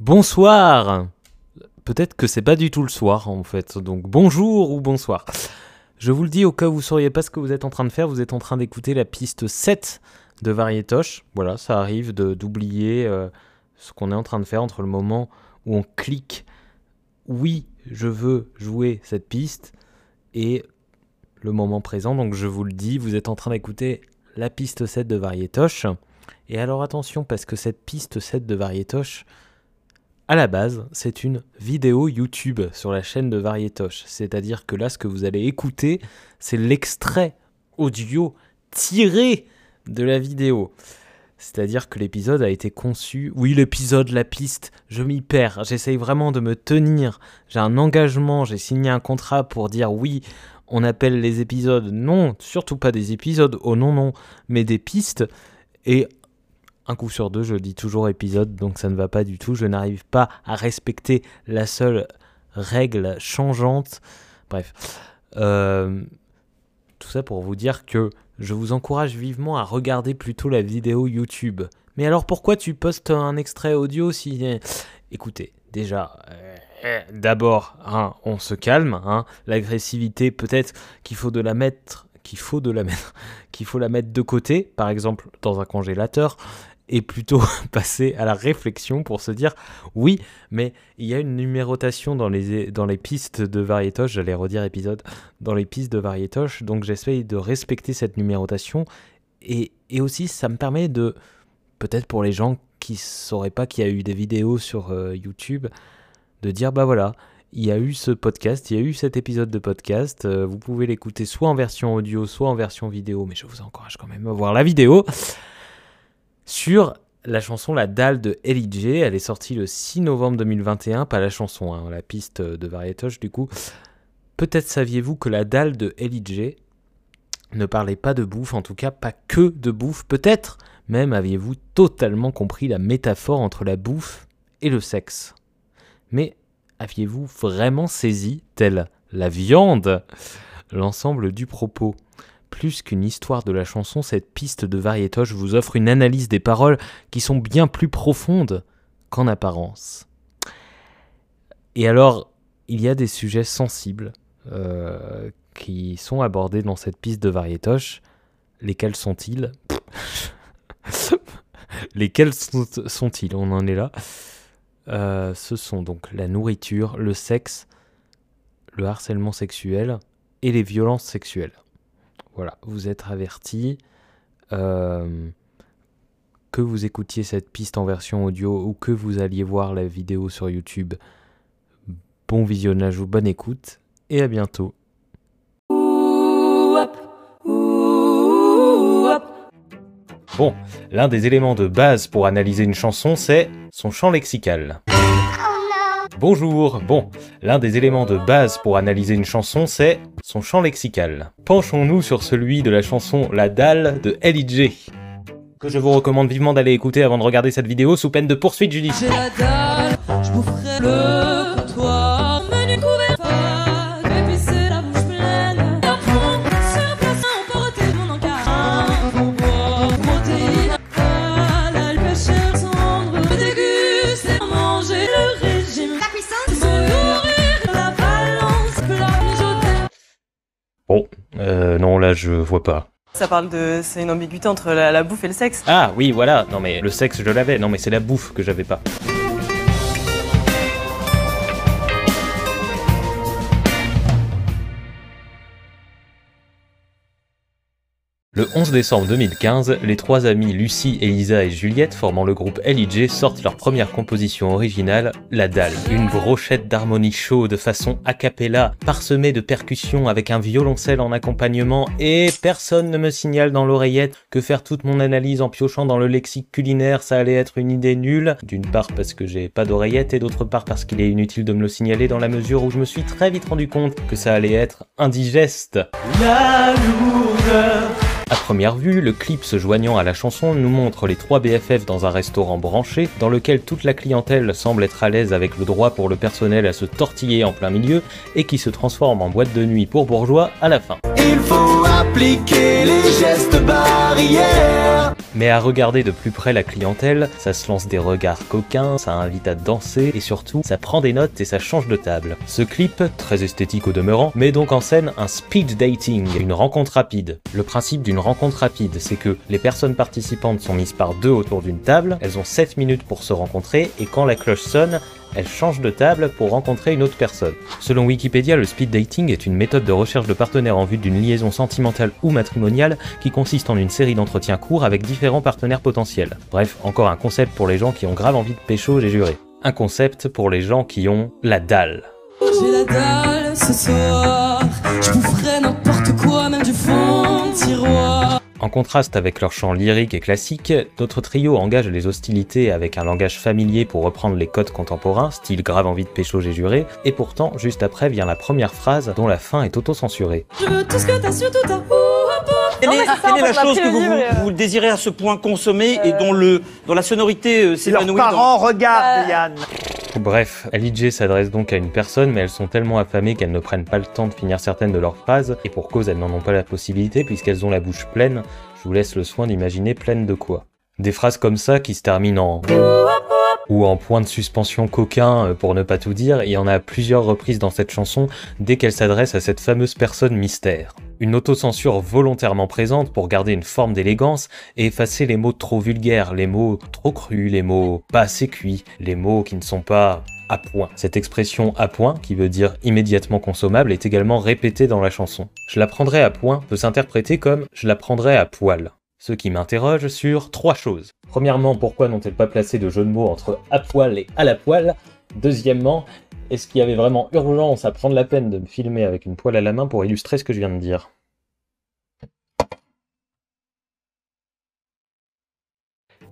Bonsoir Peut-être que c'est pas du tout le soir en fait, donc bonjour ou bonsoir. Je vous le dis au cas où vous sauriez pas ce que vous êtes en train de faire, vous êtes en train d'écouter la piste 7 de Varietoche. Voilà, ça arrive d'oublier euh, ce qu'on est en train de faire entre le moment où on clique oui, je veux jouer cette piste et le moment présent. Donc je vous le dis, vous êtes en train d'écouter la piste 7 de Varietoche. Et alors attention, parce que cette piste 7 de Varietoche, à la base, c'est une vidéo YouTube sur la chaîne de Varietoche. C'est-à-dire que là, ce que vous allez écouter, c'est l'extrait audio tiré de la vidéo. C'est-à-dire que l'épisode a été conçu. Oui, l'épisode, la piste, je m'y perds. J'essaye vraiment de me tenir. J'ai un engagement, j'ai signé un contrat pour dire oui, on appelle les épisodes. Non, surtout pas des épisodes. Oh non, non, mais des pistes. Et un coup sur deux, je dis toujours épisode, donc ça ne va pas du tout. Je n'arrive pas à respecter la seule règle changeante. Bref. Euh, tout ça pour vous dire que je vous encourage vivement à regarder plutôt la vidéo YouTube. Mais alors pourquoi tu postes un extrait audio si... Écoutez, déjà, euh, d'abord, hein, on se calme. Hein. L'agressivité, peut-être qu'il faut de la mettre qu'il faut de la mettre, qu'il faut la mettre de côté, par exemple dans un congélateur, et plutôt passer à la réflexion pour se dire oui, mais il y a une numérotation dans les, dans les pistes de Varietoche, j'allais redire épisode, dans les pistes de Varietoche, donc j'essaye de respecter cette numérotation et, et, aussi ça me permet de, peut-être pour les gens qui ne sauraient pas qu'il y a eu des vidéos sur euh, YouTube, de dire bah voilà, il y a eu ce podcast, il y a eu cet épisode de podcast. Euh, vous pouvez l'écouter soit en version audio, soit en version vidéo, mais je vous encourage quand même à voir la vidéo sur la chanson La Dalle de L.I.J. Elle est sortie le 6 novembre 2021, pas la chanson, hein, la piste de Varietoche du coup. Peut-être saviez-vous que La Dalle de L.I.J. ne parlait pas de bouffe, en tout cas pas que de bouffe. Peut-être même aviez-vous totalement compris la métaphore entre la bouffe et le sexe. Mais aviez-vous vraiment saisi, telle la viande, l'ensemble du propos? Plus qu'une histoire de la chanson, cette piste de variétoche vous offre une analyse des paroles qui sont bien plus profondes qu'en apparence. Et alors, il y a des sujets sensibles euh, qui sont abordés dans cette piste de variétoche. Lesquels sont-ils? Lesquels sont-ils? On en est là. Euh, ce sont donc la nourriture, le sexe, le harcèlement sexuel et les violences sexuelles. Voilà, vous êtes averti. Euh, que vous écoutiez cette piste en version audio ou que vous alliez voir la vidéo sur YouTube, bon visionnage ou bonne écoute et à bientôt. Bon, l'un des éléments de base pour analyser une chanson, c'est son champ lexical. Bonjour, bon, l'un des éléments de base pour analyser une chanson, c'est son champ lexical. Penchons-nous sur celui de la chanson La Dalle de L.I.J. Que je vous recommande vivement d'aller écouter avant de regarder cette vidéo sous peine de poursuite judiciaire. Vois pas. Ça parle de. C'est une ambiguïté entre la, la bouffe et le sexe. Ah oui, voilà. Non, mais le sexe, je l'avais. Non, mais c'est la bouffe que j'avais pas. Le 11 décembre 2015, les trois amies Lucie, Elisa et Juliette, formant le groupe L.I.J., sortent leur première composition originale, La Dalle. Une brochette d'harmonie chaude façon a cappella, parsemée de percussions avec un violoncelle en accompagnement, et personne ne me signale dans l'oreillette que faire toute mon analyse en piochant dans le lexique culinaire, ça allait être une idée nulle. D'une part parce que j'ai pas d'oreillette, et d'autre part parce qu'il est inutile de me le signaler dans la mesure où je me suis très vite rendu compte que ça allait être indigeste. À première vue, le clip se joignant à la chanson nous montre les trois BFF dans un restaurant branché, dans lequel toute la clientèle semble être à l'aise avec le droit pour le personnel à se tortiller en plein milieu, et qui se transforme en boîte de nuit pour bourgeois à la fin. Appliquer les gestes barrières Mais à regarder de plus près la clientèle, ça se lance des regards coquins, ça invite à danser et surtout ça prend des notes et ça change de table. Ce clip, très esthétique au demeurant, met donc en scène un speed dating, une rencontre rapide. Le principe d'une rencontre rapide, c'est que les personnes participantes sont mises par deux autour d'une table, elles ont 7 minutes pour se rencontrer et quand la cloche sonne, elle change de table pour rencontrer une autre personne. Selon Wikipédia, le speed dating est une méthode de recherche de partenaires en vue d'une liaison sentimentale ou matrimoniale qui consiste en une série d'entretiens courts avec différents partenaires potentiels. Bref, encore un concept pour les gens qui ont grave envie de pécho, j'ai juré. Un concept pour les gens qui ont la dalle. En contraste avec leur chant lyrique et classique, notre trio engage les hostilités avec un langage familier pour reprendre les codes contemporains, style grave envie de pécho j'ai juré, et pourtant, juste après vient la première phrase dont la fin est auto-censurée. Je veux tout ce que t'as sur tout ta Quelle est, ça, quelle est la chose que vous, euh, vous désirez à ce point consommer et dont, le, dont la sonorité euh, Leurs s'évanouit dans- parents regardent, Euh, Yann. Bref, LIJ s'adresse donc à une personne, mais elles sont tellement affamées qu'elles ne prennent pas le temps de finir certaines de leurs phrases, et pour cause elles n'en ont pas la possibilité puisqu'elles ont la bouche pleine, je vous laisse le soin d'imaginer pleine de quoi. Des phrases comme ça qui se terminent en ou en point de suspension coquin euh, pour ne pas tout dire, il y en a plusieurs reprises dans cette chanson dès qu'elle s'adresse à cette fameuse personne mystère. Une autocensure volontairement présente pour garder une forme d'élégance et effacer les mots trop vulgaires, les mots trop crus, les mots pas assez cuits, les mots qui ne sont pas à point. Cette expression à point, qui veut dire immédiatement consommable, est également répétée dans la chanson. Je la prendrai à point peut s'interpréter comme je la prendrai à poil. Ce qui m'interroge sur trois choses. Premièrement, pourquoi n'ont-elles pas placé de jeu de mots entre à poil et à la poil? Deuxièmement, est-ce qu'il y avait vraiment urgence à prendre la peine de me filmer avec une poêle à la main pour illustrer ce que je viens de dire?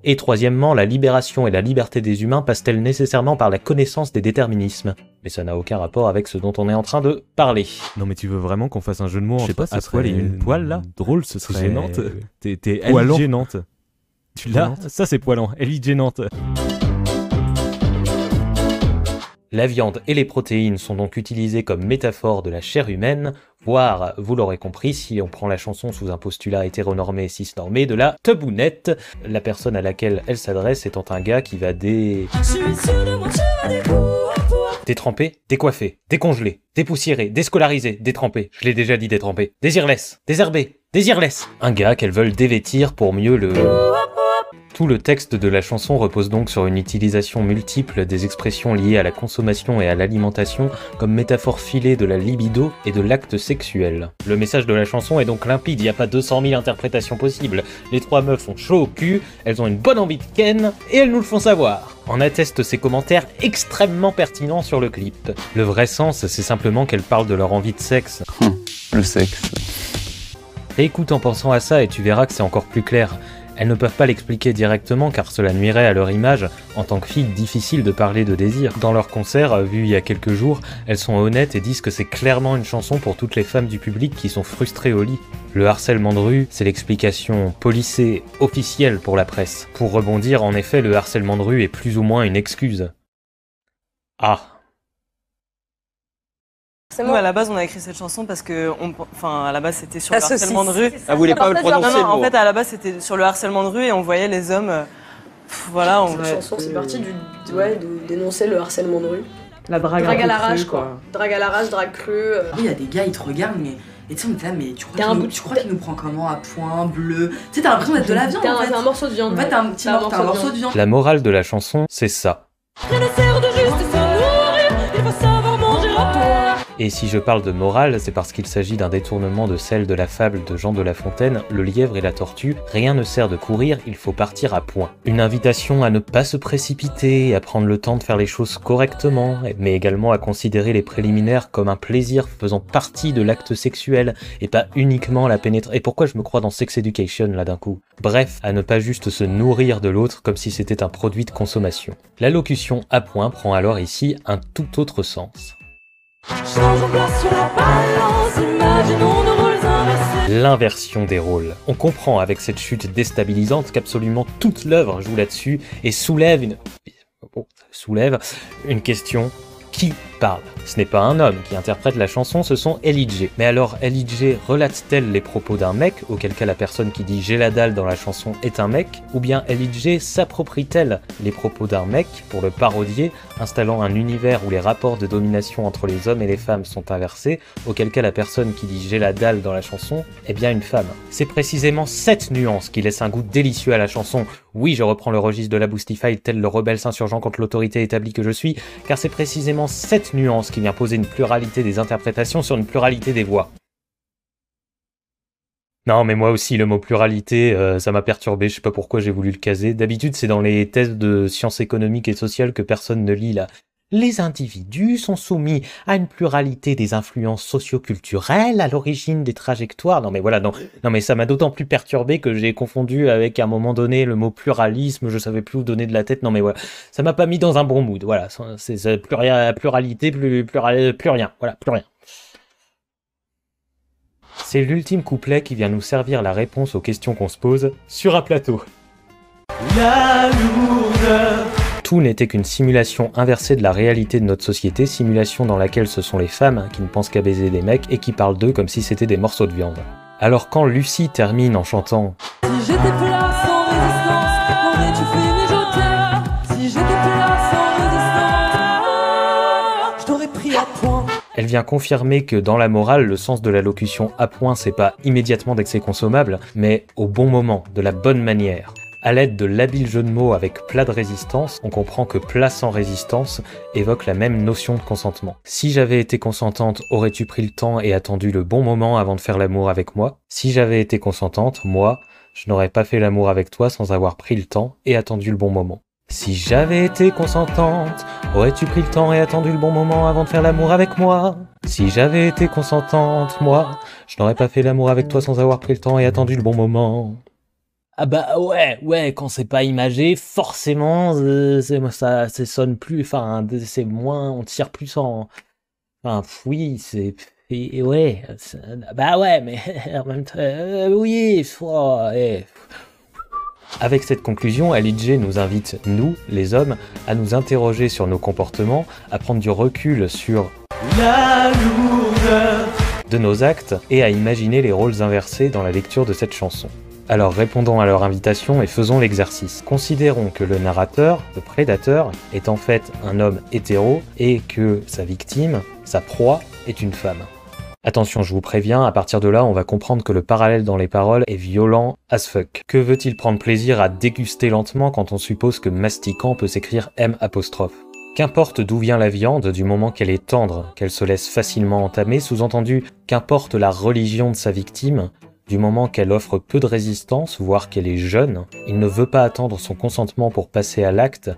Et troisièmement, la libération et la liberté des humains passent-elles nécessairement par la connaissance des déterminismes? Mais ça n'a aucun rapport avec ce dont on est en train de parler. Non mais tu veux vraiment qu'on fasse un jeu de mots Je sais entre pas, à poil et une poêle là? drôle, ce C'est serait gênante. T'es gênante. Tu l'as? Gênante. Ça c'est poilant. Elle est gênante. La viande et les protéines sont donc utilisées comme métaphore de la chair humaine, voire, vous l'aurez compris, si on prend la chanson sous un postulat hétéronormé cisnormé, de la tebounette, la personne à laquelle elle s'adresse étant un gars qui va dé... Je suis sûr de moi, je vais découvrir. détremper, décoiffer, décongeler, dépoussiérer, déscolariser, détremper, je l'ai déjà dit détremper, désirless, désherber, désirless. Un gars qu'elles veulent dévêtir pour mieux le... Tout le texte de la chanson repose donc sur une utilisation multiple des expressions liées à la consommation et à l'alimentation comme métaphore filée de la libido et de l'acte sexuel. Le message de la chanson est donc limpide, il n'y a pas 200 000 interprétations possibles. Les trois meufs ont chaud au cul, elles ont une bonne envie de ken, et elles nous le font savoir. En attestent ces commentaires extrêmement pertinents sur le clip. Le vrai sens, c'est simplement qu'elles parlent de leur envie de sexe. Le sexe. Écoute en pensant à ça et tu verras que c'est encore plus clair. Elles ne peuvent pas l'expliquer directement car cela nuirait à leur image. En tant que filles, difficile de parler de désir. Dans leur concert, euh, vu il y a quelques jours, elles sont honnêtes et disent que c'est clairement une chanson pour toutes les femmes du public qui sont frustrées au lit. Le harcèlement de rue, c'est l'explication policée officielle pour la presse. Pour rebondir, en effet, le harcèlement de rue est plus ou moins une excuse. Ah. Nous, à la base, on a écrit cette chanson parce que, on, enfin, à la base, c'était sur La le harcèlement de rue. Ah, vous voulez pas le Non, prononcer non, le en fait, à la base, c'était sur le harcèlement de rue et on voyait les hommes. euh, pff, voilà, on. Cette chanson, c'est parti du, ouais, de dénoncer le harcèlement de rue. La drague, Drague à l'arrache, crue, quoi. Drague à l'arrache, drague crue. euh. Oui, il y a des gars, ils te regardent, mais. Et tu sais, on là, mais tu crois qu'il nous, tu crois qu'il nous prend comment À point, bleu? Tu sais, t'as l'impression d'être de la viande T'as en un, fait. un morceau de viande. En fait, t'as un petit morceau, de viande. La morale de la chanson, c'est ça. Rien ne sert de Et si je parle de morale, c'est parce qu'il s'agit d'un détournement de celle de la fable de Jean de La Fontaine, Le lièvre et la tortue. Rien ne sert de courir, il faut partir à point. Une invitation à ne pas se précipiter, à prendre le temps de faire les choses correctement, mais également à considérer les préliminaires comme un plaisir faisant partie de l'acte sexuel et pas uniquement la pénétration. Et pourquoi je me crois dans Sex Education là d'un coup? Bref, à ne pas juste se nourrir de l'autre comme si c'était un produit de consommation. La locution à point prend alors ici un tout autre sens. L'inversion des rôles. On comprend avec cette chute déstabilisante qu'absolument toute l'œuvre joue là-dessus et soulève une... bon, soulève une question. Qui parle. Ce n'est pas un homme qui interprète la chanson, ce sont L.I.J. Mais alors, L.I.J. relate-t-elle les propos d'un mec, auquel cas la personne qui dit j'ai la dalle dans la chanson est un mec, ou bien L.I.J. s'approprie-t-elle les propos d'un mec pour le parodier, installant un univers où les rapports de domination entre les hommes et les femmes sont inversés, auquel cas la personne qui dit j'ai la dalle dans la chanson est bien une femme. C'est précisément cette nuance qui laisse un goût délicieux à la chanson. Oui, je reprends le registre de la Boostify tel le rebelle s'insurgeant contre l'autorité établie que je suis, car c'est précisément cette nuance qui vient poser une pluralité des interprétations sur une pluralité des voix. Non, mais moi aussi, le mot pluralité, euh, ça m'a perturbé, je sais pas pourquoi j'ai voulu le caser. D'habitude, c'est dans les thèses de sciences économiques et sociales que personne ne lit là. Les individus sont soumis à une pluralité des influences socioculturelles à l'origine des trajectoires. Non mais voilà, ça m'a d'autant plus perturbé que j'ai confondu avec à un moment donné le mot pluralisme, je savais plus où donner de la tête. Non mais voilà, ça m'a pas mis dans un bon mood. Voilà, c'est plus pluralité, plus, rien. Voilà, plus rien. C'est l'ultime couplet qui vient nous servir la réponse aux questions qu'on se pose sur un plateau. La. Tout n'était qu'une simulation inversée de la réalité de notre société, simulation dans laquelle ce sont les femmes qui ne pensent qu'à baiser des mecs et qui parlent d'eux comme si c'était des morceaux de viande. Alors quand Lucie termine en chantant Si j'étais plat sans résistance, aurais-tu fait mijoter Si j'étais plat sans résistance, je t'aurais pris à point. Elle vient confirmer que dans la morale, le sens de la locution à point, c'est pas immédiatement dès que c'est consommable, mais au bon moment, de la bonne manière. À l'aide de l'habile jeu de mots avec plat de résistance, on comprend que plat sans résistance évoque la même notion de consentement. Si j'avais été consentante, aurais-tu pris le temps et attendu le bon moment avant de faire l'amour avec moi? Si j'avais été consentante, moi, je n'aurais pas fait l'amour avec toi sans avoir pris le temps et attendu le bon moment. Si j'avais été consentante, aurais-tu pris le temps et attendu le bon moment avant de faire l'amour avec moi? Si j'avais été consentante, moi, je n'aurais pas fait l'amour avec toi sans avoir pris le temps et attendu le bon moment. Ah bah ouais, ouais, quand c'est pas imagé, forcément, euh, ça, ça sonne plus, enfin, c'est moins, on tire plus en, enfin, oui, c'est, et, et ouais, bah ouais, mais en même temps, euh, oui, faut, ouais. Avec cette conclusion, LIJ nous invite, nous, les hommes, à nous interroger sur nos comportements, à prendre du recul sur la lourdeur de nos actes et à imaginer les rôles inversés dans la lecture de cette chanson. Alors répondons à leur invitation et faisons l'exercice. Considérons que le narrateur, le prédateur, est en fait un homme hétéro et que sa victime, sa proie, est une femme. Attention, je vous préviens, à partir de là, on va comprendre que le parallèle dans les paroles est violent as fuck. Que veut-il prendre plaisir à déguster lentement quand on suppose que mastiquant peut s'écrire M Qu'importe d'où vient la viande, du moment qu'elle est tendre, qu'elle se laisse facilement entamer, sous-entendu, qu'importe la religion de sa victime, du moment qu'elle offre peu de résistance, voire qu'elle est jeune, il ne veut pas attendre son consentement pour passer à l'acte,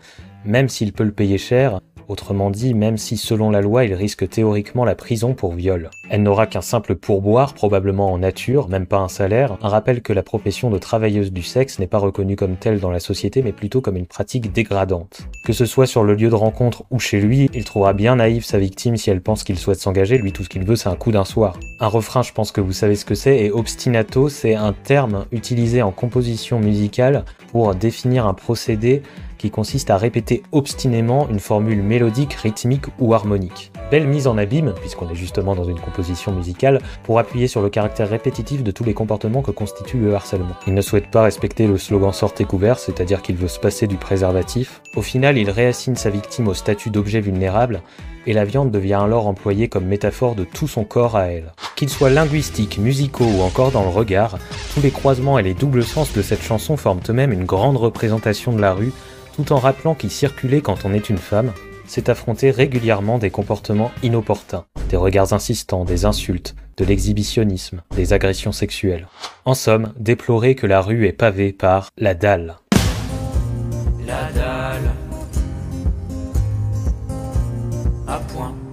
même s'il peut le payer cher, autrement dit, même si selon la loi il risque théoriquement la prison pour viol. Elle n'aura qu'un simple pourboire, probablement en nature, même pas un salaire, un rappel que la profession de travailleuse du sexe n'est pas reconnue comme telle dans la société, mais plutôt comme une pratique dégradante. Que ce soit sur le lieu de rencontre ou chez lui, il trouvera bien naïve sa victime si elle pense qu'il souhaite s'engager, lui tout ce qu'il veut c'est un coup d'un soir. Un refrain, je pense que vous savez ce que c'est, et obstinato, c'est un terme utilisé en composition musicale pour définir un procédé qui consiste à répéter obstinément une formule mélodique, rythmique ou harmonique. Belle mise en abîme, puisqu'on est justement dans une composition musicale, pour appuyer sur le caractère répétitif de tous les comportements que constitue le harcèlement. Il ne souhaite pas respecter le slogan sortez couvert, c'est-à-dire qu'il veut se passer du préservatif. Au final, il réassigne sa victime au statut d'objet vulnérable, et la viande devient alors employée comme métaphore de tout son corps à elle. Qu'ils soient linguistiques, musicaux ou encore dans le regard, tous les croisements et les doubles sens de cette chanson forment eux-mêmes une grande représentation de la rue, tout en rappelant qu'y circuler quand on est une femme, c'est affronter régulièrement des comportements inopportuns, des regards insistants, des insultes, de l'exhibitionnisme, des agressions sexuelles. En somme, déplorer que la rue est pavée par la dalle. La dalle à point.